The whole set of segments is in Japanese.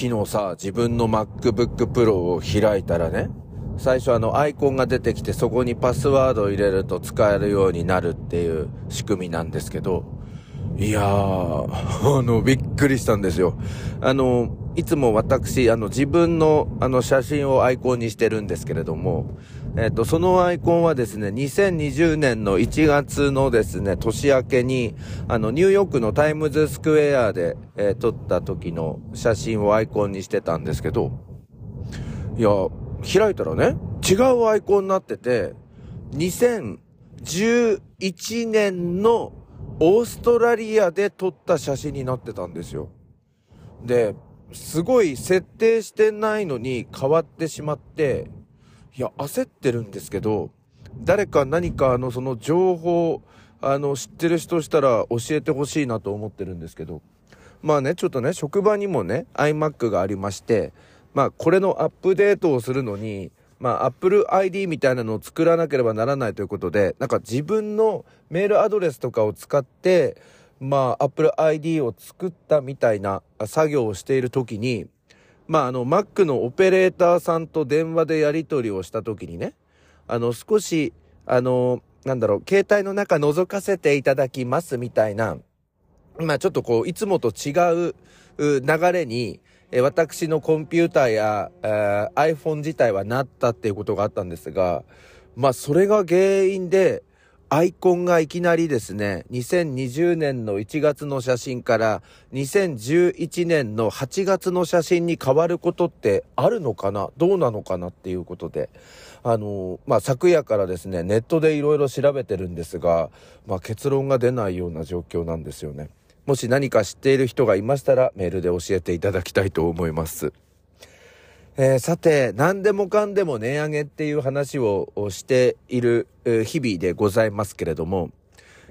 昨日さ、自分の MacBook Pro を開いたらね、最初あのアイコンが出てきてそこにパスワードを入れると使えるようになるっていう仕組みなんですけど、いやー、あの、びっくりしたんですよ。あの、いつも私、あの、自分の、あの、写真をアイコンにしてるんですけれども、えっと、そのアイコンはですね、2020年の1月のですね、年明けに、あの、ニューヨークのタイムズスクエアで、えー、撮った時の写真をアイコンにしてたんですけど、いや、開いたらね、違うアイコンになってて、2011年のオーストラリアで撮った写真になってたんですよ。で、すごい設定してないのに変わってしまって、いや、焦ってるんですけど、誰か何かあの、その情報、あの、知ってる人したら教えてほしいなと思ってるんですけど、まあね、ちょっとね、職場にもね、iMac がありまして、まあ、これのアップデートをするのに、まあ、Apple ID みたいなのを作らなければならないということで、なんか自分のメールアドレスとかを使って、まあ、Apple ID を作ったみたいな作業をしている時に、まあ、あの、Mac のオペレーターさんと電話でやり取りをした時にね、あの、少し、あの、なんだろう、携帯の中覗かせていただきますみたいな、まあ、ちょっとこう、いつもと違う流れに、え私のコンピューターや、え、iPhone 自体はなったっていうことがあったんですが、まあそれが原因で、アイコンがいきなりですね、2020年の1月の写真から2011年の8月の写真に変わることってあるのかなどうなのかなっていうことで、あの、まあ、昨夜からですね、ネットでいろいろ調べてるんですが、まあ、結論が出ないような状況なんですよね。もし何か知っている人がいましたらメールで教えていただきたいと思います。えー、さて、何でもかんでも値上げっていう話をしている日々でございますけれども、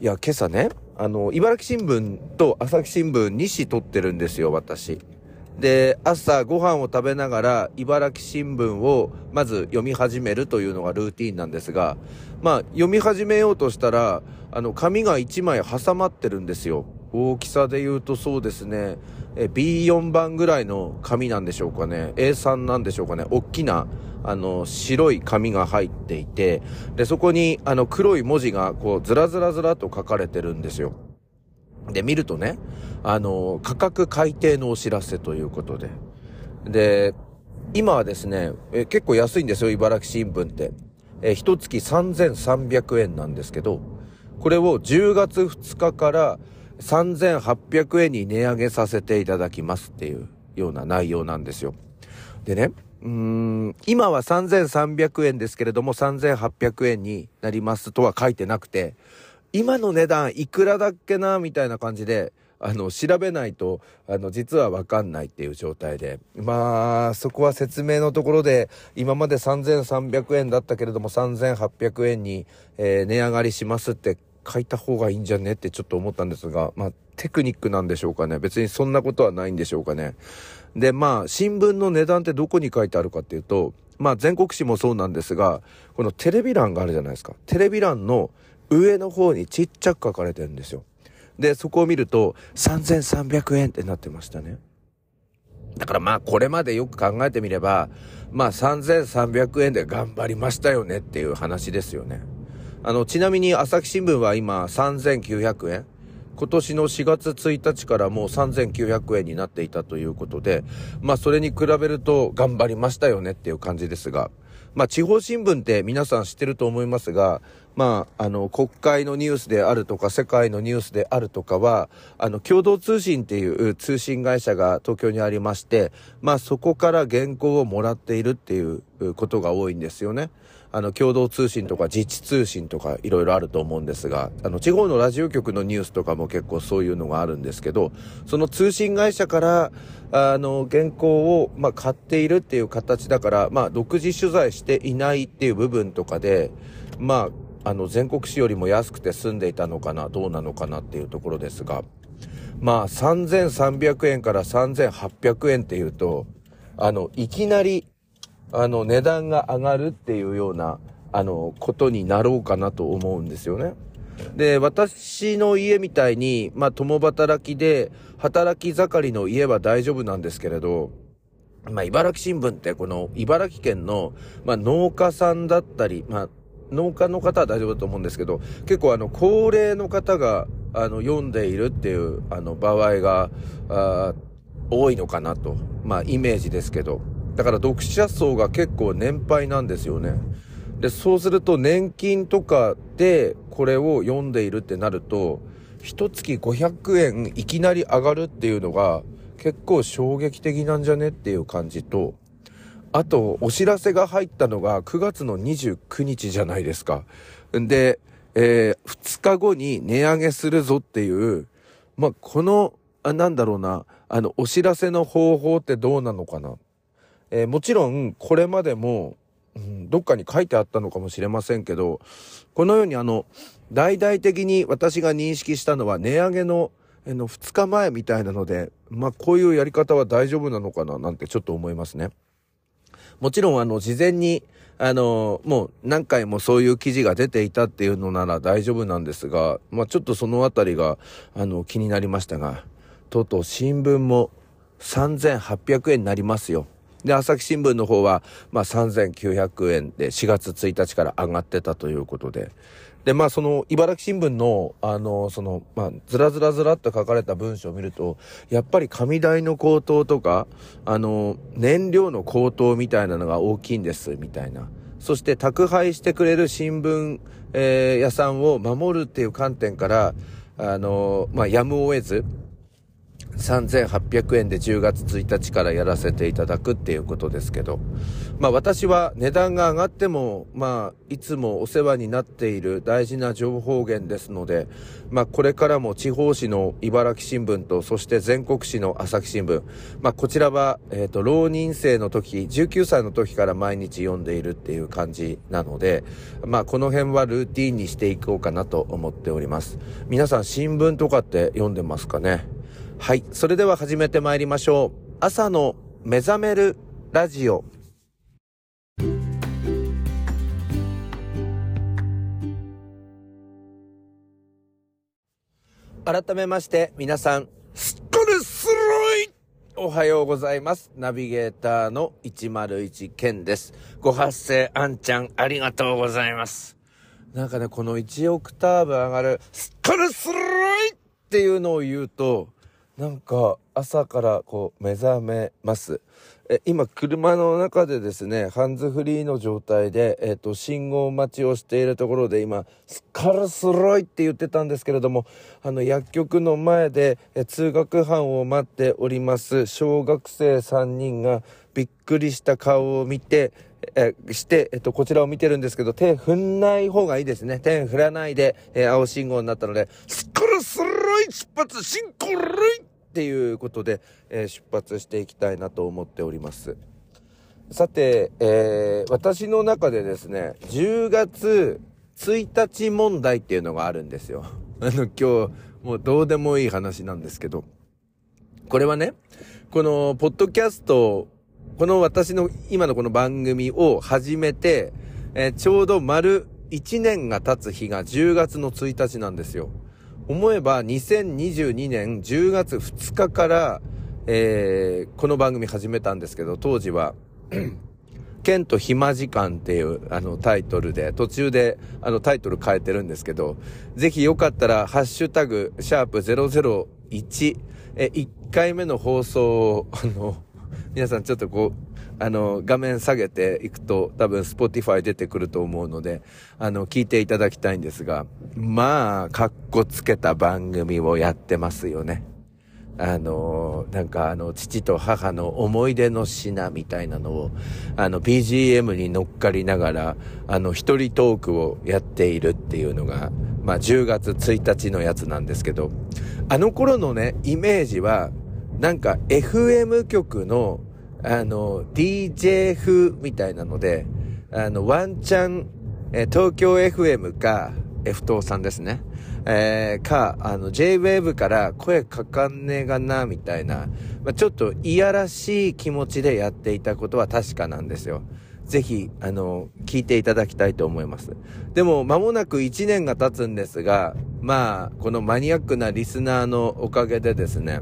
いや、今朝ね、あの、茨城新聞と朝日新聞2紙取ってるんですよ、私。で、朝ご飯を食べながら茨城新聞をまず読み始めるというのがルーティンなんですが、まあ、読み始めようとしたら、あの、紙が1枚挟まってるんですよ。大きさで言うとそうですね、え B4 番ぐらいの紙なんでしょうかね。A3 なんでしょうかね。大きな、あの、白い紙が入っていて、で、そこに、あの、黒い文字が、こう、ずらずらずらと書かれてるんですよ。で、見るとね、あの、価格改定のお知らせということで。で、今はですね、え結構安いんですよ、茨城新聞って。え、一月3300円なんですけど、これを10月2日から3800円に値上げさせていただきますっていうような内容なんですよ。でね、うーん、今は3300円ですけれども3800円になりますとは書いてなくて、今の値段いくらだっけなみたいな感じで、あの、調べないと、あの、実はわかんないっていう状態で。まあ、そこは説明のところで、今まで3300円だったけれども3800円に、えー、値上がりしますって書いた方がいいんじゃねってちょっと思ったんですが、まあ、テクニックなんでしょうかね。別にそんなことはないんでしょうかね。で、まあ、新聞の値段ってどこに書いてあるかっていうと、まあ、全国紙もそうなんですが、このテレビ欄があるじゃないですか。テレビ欄の上の方にちっちゃく書かれてるんですよ。で、そこを見ると、3300円ってなってましたね。だからまあ、これまでよく考えてみれば、まあ、3300円で頑張りましたよねっていう話ですよね。あの、ちなみに朝日新聞は今3900円。今年の4月1日からもう3900円になっていたということで、まあそれに比べると頑張りましたよねっていう感じですが、まあ地方新聞って皆さん知ってると思いますが、まあ、あの、国会のニュースであるとか、世界のニュースであるとかは、あの、共同通信っていう通信会社が東京にありまして、まあそこから原稿をもらっているっていうことが多いんですよね。あの、共同通信とか自治通信とかいろいろあると思うんですが、あの、地方のラジオ局のニュースとかも結構そういうのがあるんですけど、その通信会社から、あの、原稿を、まあ、買っているっていう形だから、まあ、独自取材していないっていう部分とかで、まあ、あの、全国紙よりも安くて済んでいたのかな、どうなのかなっていうところですが、まあ、3300円から3800円っていうと、あの、いきなりあの、値段が上がるっていうような、あの、ことになろうかなと思うんですよね。で、私の家みたいに、まあ、共働きで、働き盛りの家は大丈夫なんですけれど、まあ、茨城新聞ってこの茨城県の、まあ、農家さんだったり、まあ、農家の方は大丈夫だと思うんですけど、結構あの、高齢の方が、あの、読んでいるっていう、あの、場合が、あ多いのかなと。まあ、イメージですけど。だから読者層が結構年配なんですよね。で、そうすると年金とかでこれを読んでいるってなると、一月500円いきなり上がるっていうのが結構衝撃的なんじゃねっていう感じと、あと、お知らせが入ったのが9月の29日じゃないですか。んで、えー、2日後に値上げするぞっていう、まあ、この、あなんだろうな、あの、お知らせの方法ってどうなのかな。えー、もちろん、これまでも、うん、どっかに書いてあったのかもしれませんけど、このようにあの、大々的に私が認識したのは値上げの、えの、2日前みたいなので、まあ、こういうやり方は大丈夫なのかななんてちょっと思いますね。もちろんあの、事前に、あの、もう何回もそういう記事が出ていたっていうのなら大丈夫なんですが、まあ、ちょっとそのあたりが、あの、気になりましたが、とうとう新聞も3800円になりますよ。で、朝日新聞の方は、まあ、3900円で4月1日から上がってたということで。で、まあ、その、茨城新聞の、あの、その、まあ、ずらずらずらっと書かれた文章を見ると、やっぱり紙代の高騰とか、あの、燃料の高騰みたいなのが大きいんです、みたいな。そして、宅配してくれる新聞、えー、屋さんを守るっていう観点から、あの、まあ、やむを得ず、3800円で10月1日からやらせていただくっていうことですけど、まあ私は値段が上がっても、まあいつもお世話になっている大事な情報源ですので、まあこれからも地方紙の茨城新聞と、そして全国紙の朝日新聞、まあこちらは、えっ、ー、と、浪人生の時、19歳の時から毎日読んでいるっていう感じなので、まあこの辺はルーティンにしていこうかなと思っております。皆さん新聞とかって読んでますかね？はい。それでは始めてまいりましょう。朝の目覚めるラジオ。改めまして皆さん、すっかりすろいおはようございます。ナビゲーターの101健です。ご発声あんちゃんありがとうございます。なんかね、この1オクターブ上がる、すっかりすろいっていうのを言うと、なんか朝からこう目覚めます。え今車の中でですね、ハンズフリーの状態で、えっ、ー、と、信号待ちをしているところで今、スカルスロイって言ってたんですけれども、あの、薬局の前で、え通学班を待っております小学生3人がびっくりした顔を見て、えして、えっと、こちらを見てるんですけど、手振んない方がいいですね。手振らないで、えー、青信号になったので、スカルスロイ出発進行類っていうことで、えー、出発していきたいなと思っております。さて、えー、私の中でですね、10月1日問題っていうのがあるんですよ。あの、今日、もうどうでもいい話なんですけど、これはね、この、ポッドキャスト、この私の今のこの番組を始めて、えー、ちょうど丸1年が経つ日が10月の1日なんですよ。思えば2022年10月2日から、えー、この番組始めたんですけど、当時は、ケント暇時間っていうあのタイトルで、途中であのタイトル変えてるんですけど、ぜひよかったら、ハッシュタグ、シャープ001、え、1回目の放送を、あの、皆さんちょっとこう、あの、画面下げていくと多分 Spotify 出てくると思うので、あの、聞いていただきたいんですが、まあ、かっこつけた番組をやってますよね。あの、なんかあの、父と母の思い出の品みたいなのを、あの、BGM に乗っかりながら、あの、一人トークをやっているっていうのが、まあ、10月1日のやつなんですけど、あの頃のね、イメージは、なんか FM 局のあの、DJ 風みたいなので、あの、ワンチャン、え東京 FM か、F 東さんですね。えー、か、あの、J-Wave から声かかんねえがな、みたいな、まあ、ちょっといやらしい気持ちでやっていたことは確かなんですよ。ぜひ、あの、聞いていただきたいと思います。でも、間もなく1年が経つんですが、まあ、このマニアックなリスナーのおかげでですね、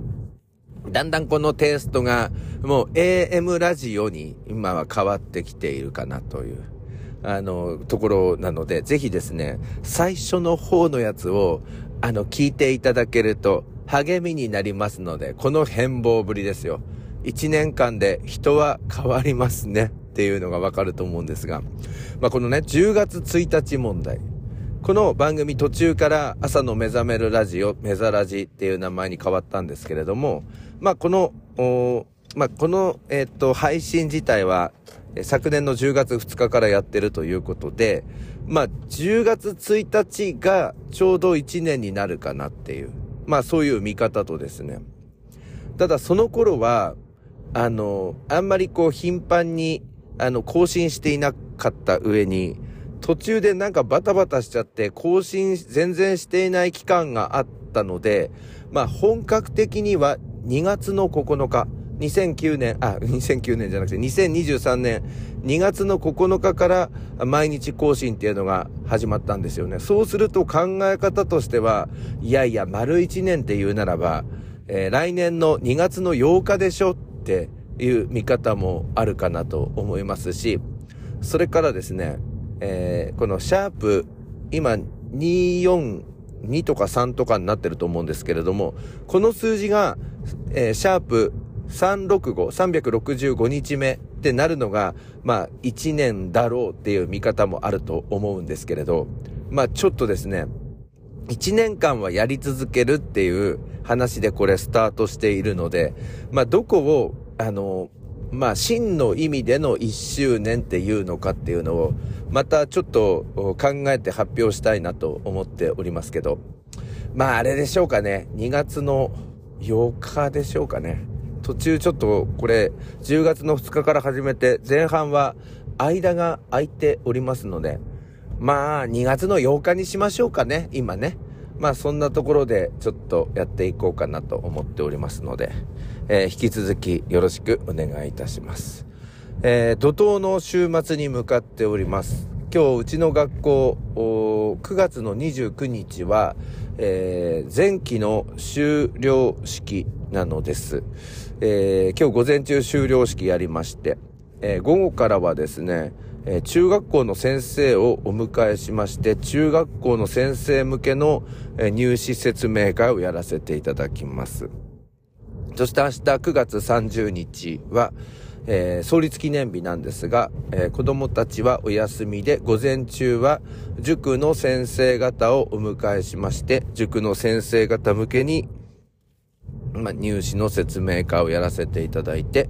だんだんこのテイストがもう AM ラジオに今は変わってきているかなという、あの、ところなので、ぜひですね、最初の方のやつを、あの、聞いていただけると励みになりますので、この変貌ぶりですよ。一年間で人は変わりますねっていうのがわかると思うんですが、まあ、このね、10月1日問題。この番組途中から朝の目覚めるラジオ、目覚ラジっていう名前に変わったんですけれども、まあ、この、まあ、この、えっ、と、配信自体は、昨年の10月2日からやってるということで、まあ、10月1日がちょうど1年になるかなっていう、まあ、そういう見方とですね。ただ、その頃は、あの、あんまりこう、頻繁に、あの、更新していなかった上に、途中でなんかバタバタしちゃって更新全然していない期間があったので、まあ本格的には2月の9日、2009年、あ、2009年じゃなくて2023年2月の9日から毎日更新っていうのが始まったんですよね。そうすると考え方としては、いやいや、丸1年って言うならば、えー、来年の2月の8日でしょっていう見方もあるかなと思いますし、それからですね、えー、このシャープ、今、242とか3とかになってると思うんですけれども、この数字が、えー、シャープ365、365日目ってなるのが、まあ、1年だろうっていう見方もあると思うんですけれど、まあ、ちょっとですね、1年間はやり続けるっていう話でこれスタートしているので、まあ、どこを、あの、まあ、真の意味での1周年っていうのかっていうのを、またちょっと考えて発表したいなと思っておりますけど、まあ、あれでしょうかね。2月の8日でしょうかね。途中ちょっとこれ、10月の2日から始めて、前半は間が空いておりますので、まあ、2月の8日にしましょうかね、今ね。まあ、そんなところでちょっとやっていこうかなと思っておりますので、えー、引き続きよろしくお願いいたします。えー、怒涛の週末に向かっております。今日、うちの学校、9月の29日は、えー、前期の終了式なのです。えー、今日午前中終了式やりまして、えー、午後からはですね、えー、中学校の先生をお迎えしまして、中学校の先生向けの、えー、入試説明会をやらせていただきます。そして明日9月30日は、えー、創立記念日なんですが、えー、子供たちはお休みで、午前中は塾の先生方をお迎えしまして、塾の先生方向けに、まあ、入試の説明会をやらせていただいて、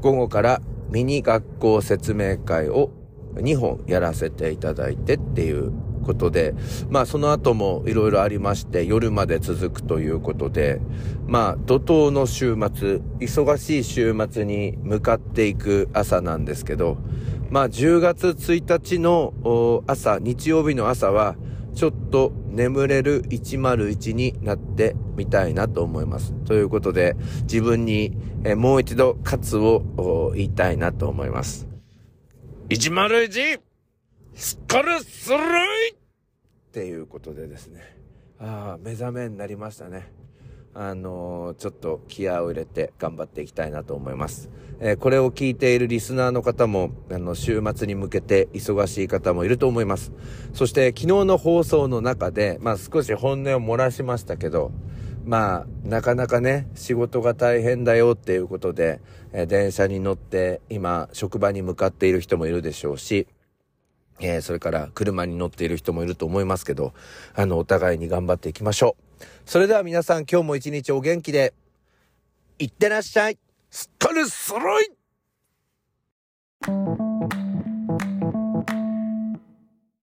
午後からミニ学校説明会を2本やらせていただいてっていうことで、まあその後もいろいろありまして夜まで続くということで、まあ怒涛の週末、忙しい週末に向かっていく朝なんですけど、まあ10月1日の朝、日曜日の朝は、ちょっと眠れる101になってみたいなと思います。ということで、自分にえもう一度勝つを言いたいなと思います。101! スカルスルイっていうことでですね。ああ、目覚めになりましたね。あのー、ちょっと気合を入れて頑張っていきたいなと思います。えー、これを聞いているリスナーの方も、あの、週末に向けて忙しい方もいると思います。そして昨日の放送の中で、まあ少し本音を漏らしましたけど、まあ、なかなかね、仕事が大変だよっていうことで、えー、電車に乗って今、職場に向かっている人もいるでしょうし、えー、それから車に乗っている人もいると思いますけど、あの、お互いに頑張っていきましょう。それでは皆さん今日も一日お元気で、いってらっしゃい。スカルスロイ